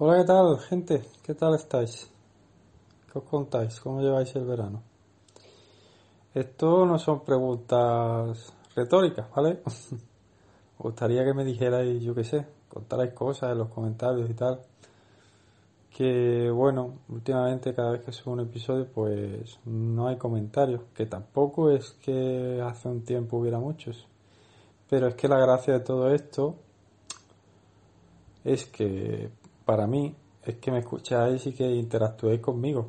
Hola, ¿qué tal, gente? ¿Qué tal estáis? ¿Qué os contáis? ¿Cómo lleváis el verano? Esto no son preguntas retóricas, ¿vale? Gustaría que me dijerais, yo qué sé, contarais cosas en los comentarios y tal. Que bueno, últimamente cada vez que subo un episodio pues no hay comentarios, que tampoco es que hace un tiempo hubiera muchos. Pero es que la gracia de todo esto es que para mí es que me escucháis y que interactuéis conmigo.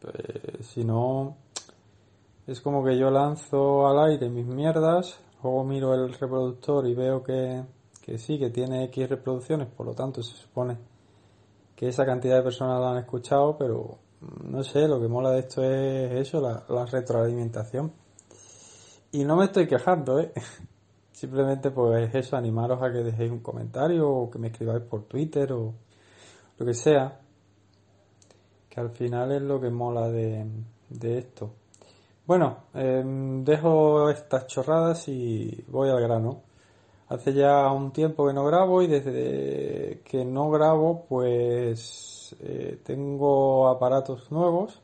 Pues, si no, es como que yo lanzo al aire mis mierdas, luego miro el reproductor y veo que, que sí, que tiene X reproducciones, por lo tanto se supone que esa cantidad de personas la han escuchado, pero no sé, lo que mola de esto es eso, la, la retroalimentación. Y no me estoy quejando, ¿eh? Simplemente pues eso, animaros a que dejéis un comentario o que me escribáis por Twitter o lo que sea. Que al final es lo que mola de, de esto. Bueno, em, dejo estas chorradas y voy al grano. Hace ya un tiempo que no grabo y desde que no grabo pues eh, tengo aparatos nuevos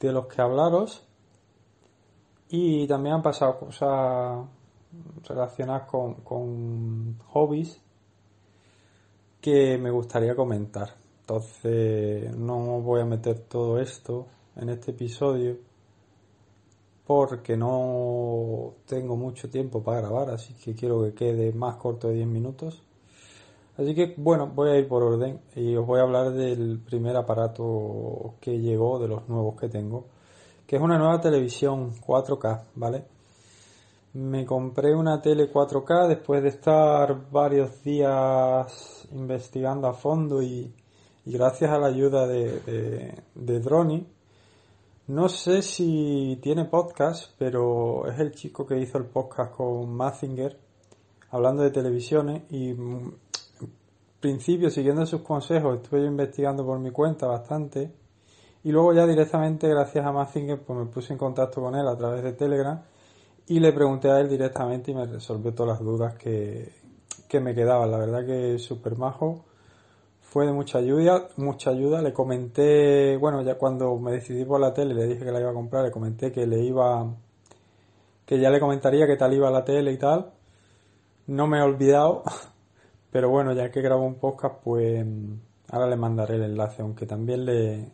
de los que hablaros y también han pasado cosas relacionadas con, con hobbies que me gustaría comentar. Entonces no voy a meter todo esto en este episodio porque no tengo mucho tiempo para grabar, así que quiero que quede más corto de 10 minutos. Así que bueno, voy a ir por orden y os voy a hablar del primer aparato que llegó, de los nuevos que tengo, que es una nueva televisión 4K, ¿vale? Me compré una tele 4K después de estar varios días investigando a fondo y, gracias a la ayuda de, de, Droni. No sé si tiene podcast, pero es el chico que hizo el podcast con Mazinger hablando de televisiones y en principio siguiendo sus consejos estuve investigando por mi cuenta bastante y luego ya directamente gracias a Mazinger pues me puse en contacto con él a través de Telegram y le pregunté a él directamente y me resolvió todas las dudas que, que me quedaban. La verdad que súper majo. Fue de mucha ayuda, mucha ayuda. Le comenté, bueno, ya cuando me decidí por la tele, le dije que la iba a comprar, le comenté que le iba, que ya le comentaría qué tal iba la tele y tal. No me he olvidado, pero bueno, ya que grabo un podcast, pues ahora le mandaré el enlace, aunque también le,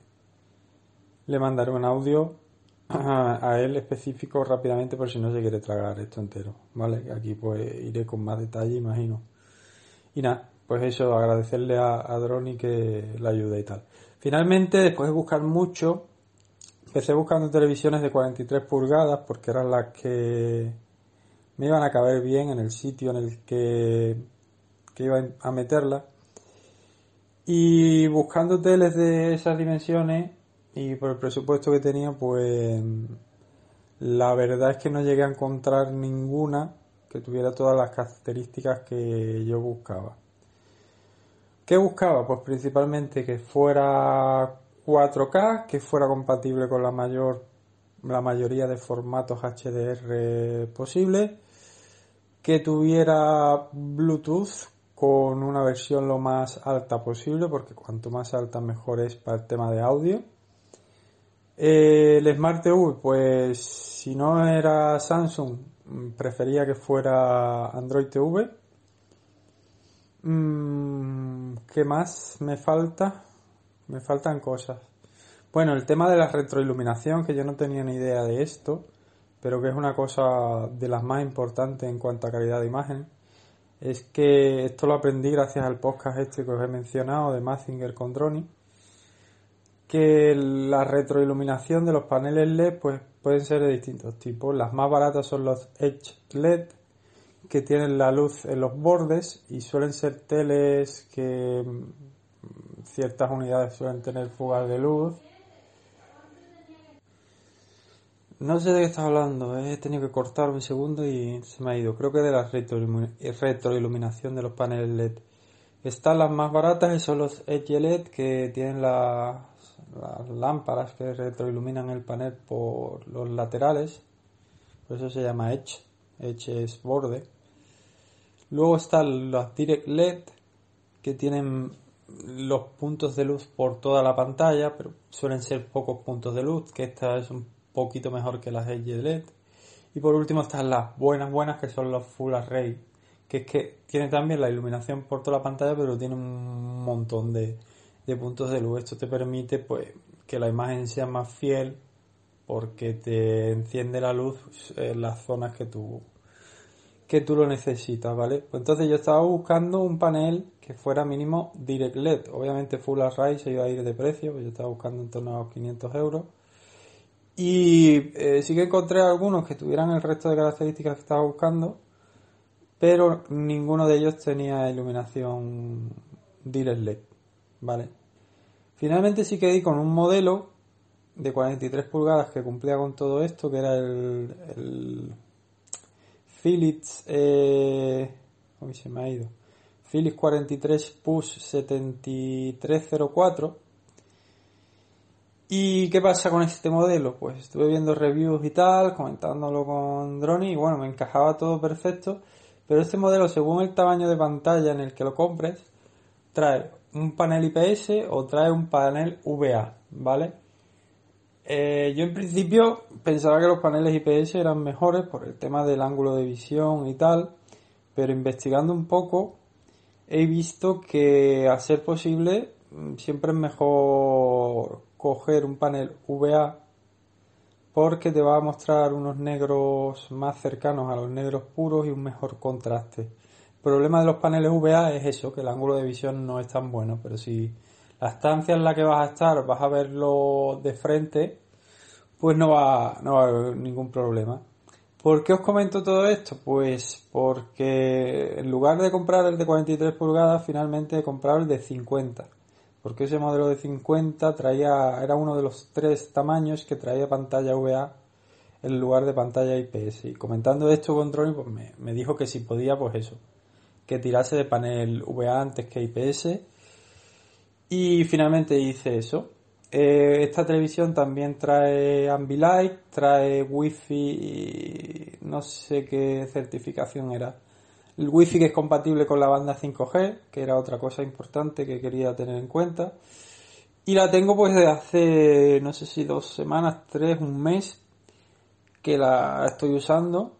le mandaré un audio a él específico rápidamente por si no se quiere tragar esto entero, ¿vale? Aquí pues iré con más detalle, imagino. Y nada, pues eso, agradecerle a, a Droni que la ayude y tal. Finalmente, después de buscar mucho, empecé buscando televisiones de 43 pulgadas porque eran las que me iban a caber bien en el sitio en el que, que iba a meterla. Y buscando teles de esas dimensiones y por el presupuesto que tenía, pues la verdad es que no llegué a encontrar ninguna que tuviera todas las características que yo buscaba. ¿Qué buscaba? Pues principalmente que fuera 4K, que fuera compatible con la mayor la mayoría de formatos HDR posible, que tuviera Bluetooth con una versión lo más alta posible, porque cuanto más alta mejor es para el tema de audio el Smart TV, pues si no era Samsung, prefería que fuera Android TV. Mm, ¿Qué más me falta? Me faltan cosas. Bueno, el tema de la retroiluminación, que yo no tenía ni idea de esto, pero que es una cosa de las más importantes en cuanto a calidad de imagen, es que esto lo aprendí gracias al podcast este que os he mencionado de Mazinger con Droni que la retroiluminación de los paneles LED pues pueden ser de distintos tipos. Las más baratas son los Edge LED que tienen la luz en los bordes y suelen ser teles que mm, ciertas unidades suelen tener fugas de luz. No sé de qué estás hablando, he tenido que cortar un segundo y se me ha ido. Creo que de la retroiluminación de los paneles LED. Están las más baratas y son los Edge LED que tienen la las lámparas que retroiluminan el panel por los laterales, por eso se llama Edge, Edge es borde. Luego están las Direct LED que tienen los puntos de luz por toda la pantalla, pero suelen ser pocos puntos de luz, que esta es un poquito mejor que las LG LED. Y por último están las buenas buenas que son los Full Array, que es que tiene también la iluminación por toda la pantalla, pero tiene un montón de, de puntos de luz. Esto te permite pues que la imagen sea más fiel porque te enciende la luz en las zonas que tú que tú lo necesitas, ¿vale? Pues entonces yo estaba buscando un panel que fuera mínimo Direct LED. Obviamente Full Array se iba a ir de precio, pues yo estaba buscando en torno a los 500 euros. Y eh, sí que encontré algunos que tuvieran el resto de características que estaba buscando, pero ninguno de ellos tenía iluminación Direct LED, ¿vale? Finalmente sí que di con un modelo de 43 pulgadas que cumplía con todo esto, que era el Philips, eh, ¿cómo se me ha ido? Philips 43 Push 7304. ¿Y qué pasa con este modelo? Pues estuve viendo reviews y tal, comentándolo con Droni y bueno, me encajaba todo perfecto. Pero este modelo, según el tamaño de pantalla en el que lo compres, trae un panel IPS o trae un panel VA, ¿vale? Eh, yo en principio pensaba que los paneles IPS eran mejores por el tema del ángulo de visión y tal, pero investigando un poco he visto que a ser posible mm, siempre es mejor coger un panel VA porque te va a mostrar unos negros más cercanos a los negros puros y un mejor contraste. Problema de los paneles VA es eso, que el ángulo de visión no es tan bueno, pero si la estancia en la que vas a estar vas a verlo de frente, pues no va, no va a haber ningún problema. ¿Por qué os comento todo esto? Pues porque en lugar de comprar el de 43 pulgadas, finalmente he comprado el de 50. Porque ese modelo de 50 traía, era uno de los tres tamaños que traía pantalla VA en lugar de pantalla IPS. Y comentando esto con Drone, pues me, me dijo que si podía, pues eso, que tirase de panel VA antes que IPS y finalmente hice eso. Eh, esta televisión también trae Ambilight, trae Wi-Fi, no sé qué certificación era. El Wi-Fi que es compatible con la banda 5G, que era otra cosa importante que quería tener en cuenta. Y la tengo pues de hace, no sé si dos semanas, tres, un mes, que la estoy usando.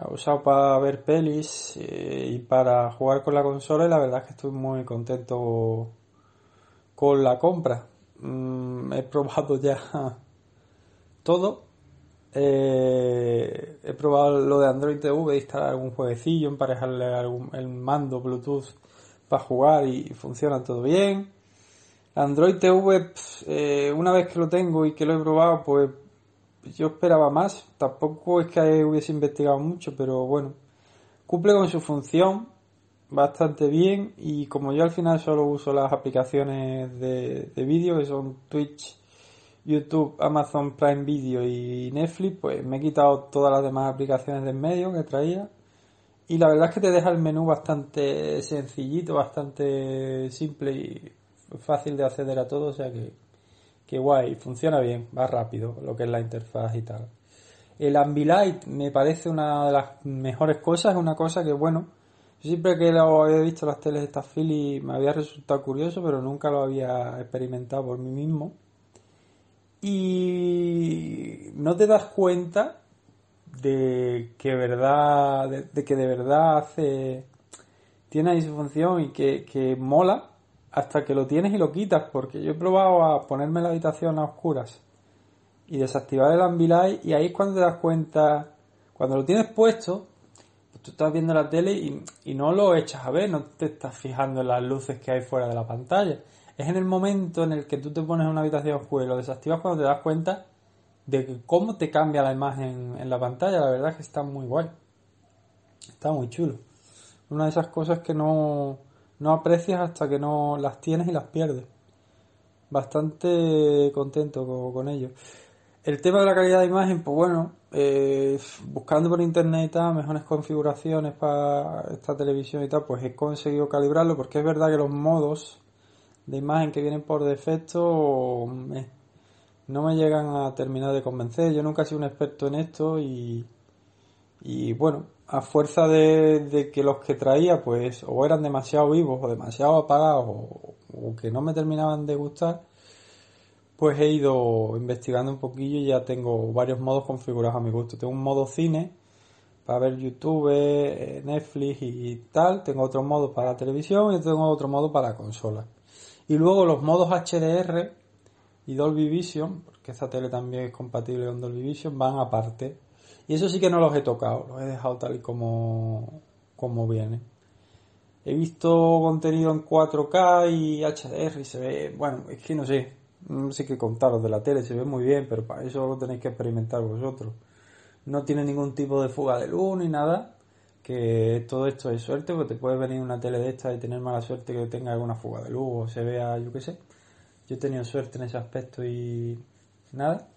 He usado para ver pelis eh, y para jugar con la consola y la verdad es que estoy muy contento con la compra. Mm, he probado ya todo. Eh, he probado lo de Android TV, instalar algún jueguecillo, emparejarle algún, el mando Bluetooth para jugar y, funciona todo bien. Android TV, eh, una vez que lo tengo y que lo he probado, pues yo esperaba más. Tampoco es que hubiese investigado mucho, pero bueno, cumple con su función bastante bien y como yo al final solo uso las aplicaciones de, de vídeo que son Twitch, YouTube, Amazon Prime Video y Netflix, pues me he quitado todas las demás aplicaciones del medio que traía y la verdad es que te deja el menú bastante sencillito, bastante simple y fácil de acceder a todo, o sea que, que guay, funciona bien, va rápido lo que es la interfaz y tal. El Ambilight me parece una de las mejores cosas, es una cosa que bueno, siempre que lo había visto las teles de estas Philips me había resultado curioso, pero nunca lo había experimentado por mí mismo. Y no te das cuenta de que verdad, de, que de verdad hace, tiene ahí su función y que, que mola hasta que lo tienes y lo quitas, porque yo he probado a ponerme la habitación a oscuras y desactivar el Ambilight y ahí es cuando te das cuenta, cuando lo tienes puesto, tú estás viendo la tele y, no lo echas a ver, no te estás fijando en las luces que hay fuera de la pantalla. Es en el momento en el que tú te pones en una habitación oscura y lo desactivas cuando te das cuenta de cómo te cambia la imagen en la pantalla. La verdad es que está muy guay. Está muy chulo. Una de esas cosas que no, no aprecias hasta que no las tienes y las pierdes. Bastante contento con, con ello. El tema de la calidad de imagen, pues bueno, eh, buscando por internet y mejores configuraciones para esta televisión y tal, pues he conseguido calibrarlo porque es verdad que los modos de imagen que vienen por defecto no me llegan a terminar de convencer. Yo nunca he sido un experto en esto y, y bueno, a fuerza de, que los que traía pues o eran demasiado vivos o demasiado apagados o, que no me terminaban de gustar, pues he ido investigando un poquillo y ya tengo varios modos configurados a mi gusto. Tengo un modo cine para ver YouTube, eh, Netflix y tal. Tengo otro modo para televisión y tengo otro modo para consola. Y luego los modos HDR y Dolby Vision, porque esta tele también es compatible con Dolby Vision, van aparte. Y eso sí que no los he tocado, los he dejado tal y como, como viene. He visto contenido en 4K y HDR y se ve, bueno, es que no sé, no sé qué contaros de la tele, se ve muy bien, pero para eso lo tenéis que experimentar vosotros. No tiene ningún tipo de fuga de luz ni nada, que todo esto es suerte, porque te puede venir una tele de esta y tener mala suerte que tenga alguna fuga de luz o se vea, yo qué sé. Yo he tenido suerte en ese aspecto y nada.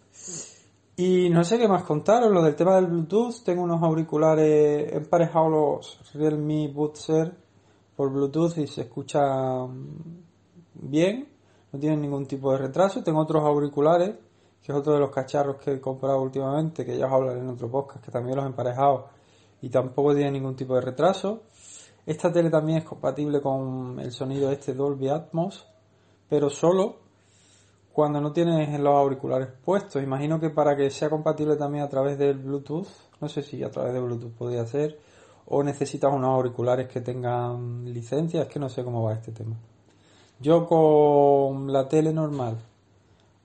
Y no sé qué más contaros, lo del tema del Bluetooth, tengo unos auriculares emparejados los Realme Butzer por Bluetooth y se escucha bien, no tienen ningún tipo de retraso. Tengo otros auriculares, que es otro de los cacharros que he comprado últimamente, que ya os hablaré en otro podcast, que también los he emparejado y tampoco tiene ningún tipo de retraso. Esta tele también es compatible con el sonido este Dolby Atmos, pero solo cuando no tienes los auriculares puestos. Imagino que para que sea compatible también a través del Bluetooth, no sé si a través de Bluetooth podría ser, o necesitas unos auriculares que tengan licencia, es que no sé cómo va este tema. Yo con la tele normal,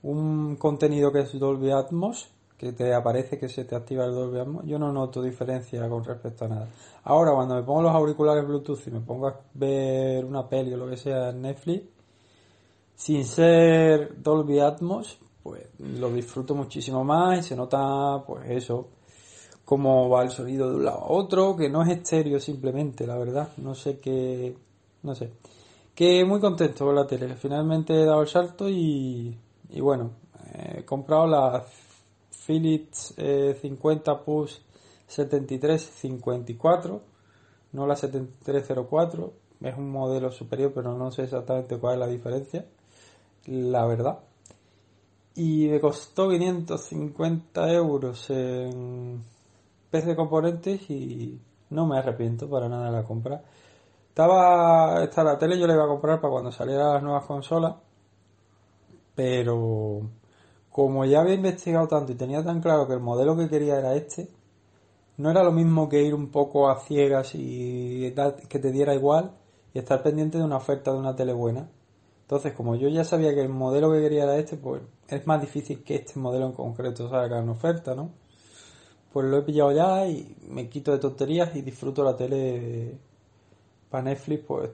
un contenido que es Dolby Atmos, que te aparece que se te activa el Dolby Atmos, yo no noto diferencia con respecto a nada. Ahora, cuando me pongo los auriculares Bluetooth y me pongo a ver una peli o lo que sea en Netflix, sin ser Dolby Atmos, pues lo disfruto muchísimo más y se nota, pues eso, cómo va el sonido de un lado a otro, que no es estéreo simplemente, la verdad. No sé qué, no sé. Que muy contento con la tele. Finalmente he dado el salto y, y bueno, he comprado la Philips 50 eh, Push 7354, no la 7304. Es un modelo superior, pero no sé exactamente cuál es la diferencia la verdad. Y me costó 550 euros en PC de componentes y no me arrepiento para nada de la compra. Estaba, esta la tele yo la iba a comprar para cuando salieran las nuevas consolas, pero como ya había investigado tanto y tenía tan claro que el modelo que quería era este, no era lo mismo que ir un poco a ciegas y que te diera igual y estar pendiente de una oferta de una tele buena. Entonces, como yo ya sabía que el modelo que quería era este, pues es más difícil que este modelo en concreto salga en oferta, ¿no? Pues lo he pillado ya y me quito de tonterías y disfruto la tele para Netflix pues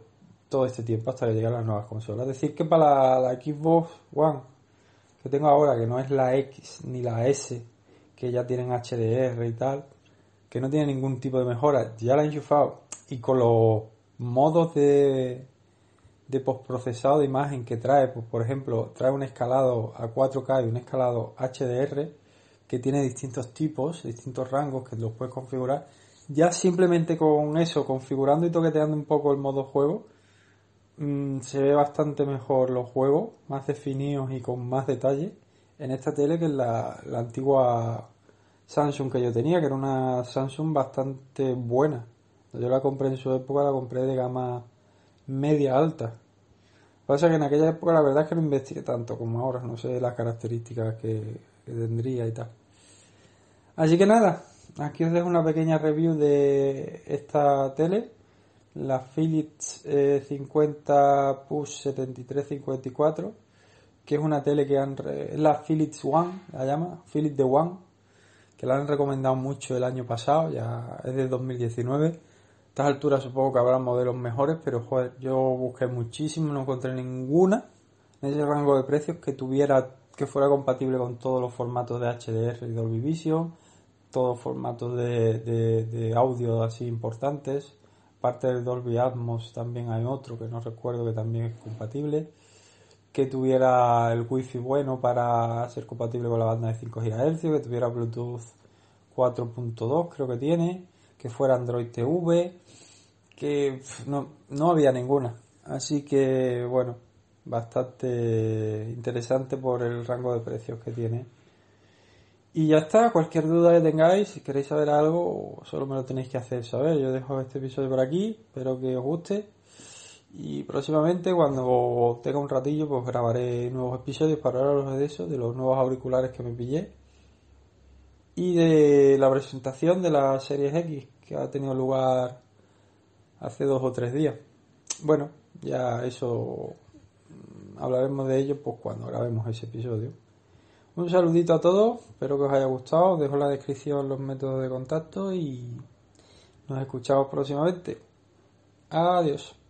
todo este tiempo hasta que lleguen las nuevas consolas. Es decir, que para la, Xbox One que tengo ahora, que no es la X ni la S, que ya tienen HDR y tal, que no tiene ningún tipo de mejora, ya la he enchufado y con los modos de de postprocesado de imagen que trae, pues por ejemplo, trae un escalado a 4K y un escalado HDR que tiene distintos tipos, distintos rangos que los puedes configurar. Ya simplemente con eso, configurando y toqueteando un poco el modo juego, mm, se ve bastante mejor los juegos, más definidos y con más detalle en esta tele que en la, la antigua Samsung que yo tenía, que era una Samsung bastante buena. Yo la compré en su época, la compré de gama media alta Pasa que en aquella época la verdad es que no investigué tanto como ahora, no sé las características que, tendría y tal. Así que nada, aquí os dejo una pequeña review de esta tele, la Philips 50 eh, Push 7354, que es una tele que han, es la Philips One, la llama, Philips The One, que la han recomendado mucho el año pasado, ya es de 2019 estas alturas supongo que habrá modelos mejores, pero joder, yo busqué muchísimo, no encontré ninguna en ese rango de precios que tuviera, que fuera compatible con todos los formatos de HDR y Dolby Vision, todos los formatos de, de, audio así importantes. Aparte del Dolby Atmos también hay otro que no recuerdo que también es compatible. Que tuviera el wifi bueno para ser compatible con la banda de 5 GHz, que tuviera Bluetooth 4.2 creo que tiene, que fuera Android TV, que no, no había ninguna. Así que, bueno, bastante interesante por el rango de precios que tiene. Y ya está, cualquier duda que tengáis, si queréis saber algo, solo me lo tenéis que hacer saber. Yo dejo este episodio por aquí, espero que os guste. Y próximamente, cuando tenga un ratillo, pues grabaré nuevos episodios para hablaros de eso, de los nuevos auriculares que me pillé. Y de la presentación de la Series X, que ha tenido lugar hace dos o tres días. Bueno, ya eso mm, hablaremos de ello pues cuando grabemos ese episodio. Un saludito a todos, espero que os haya gustado, dejo en la descripción los métodos de contacto y nos escuchamos próximamente. Adiós.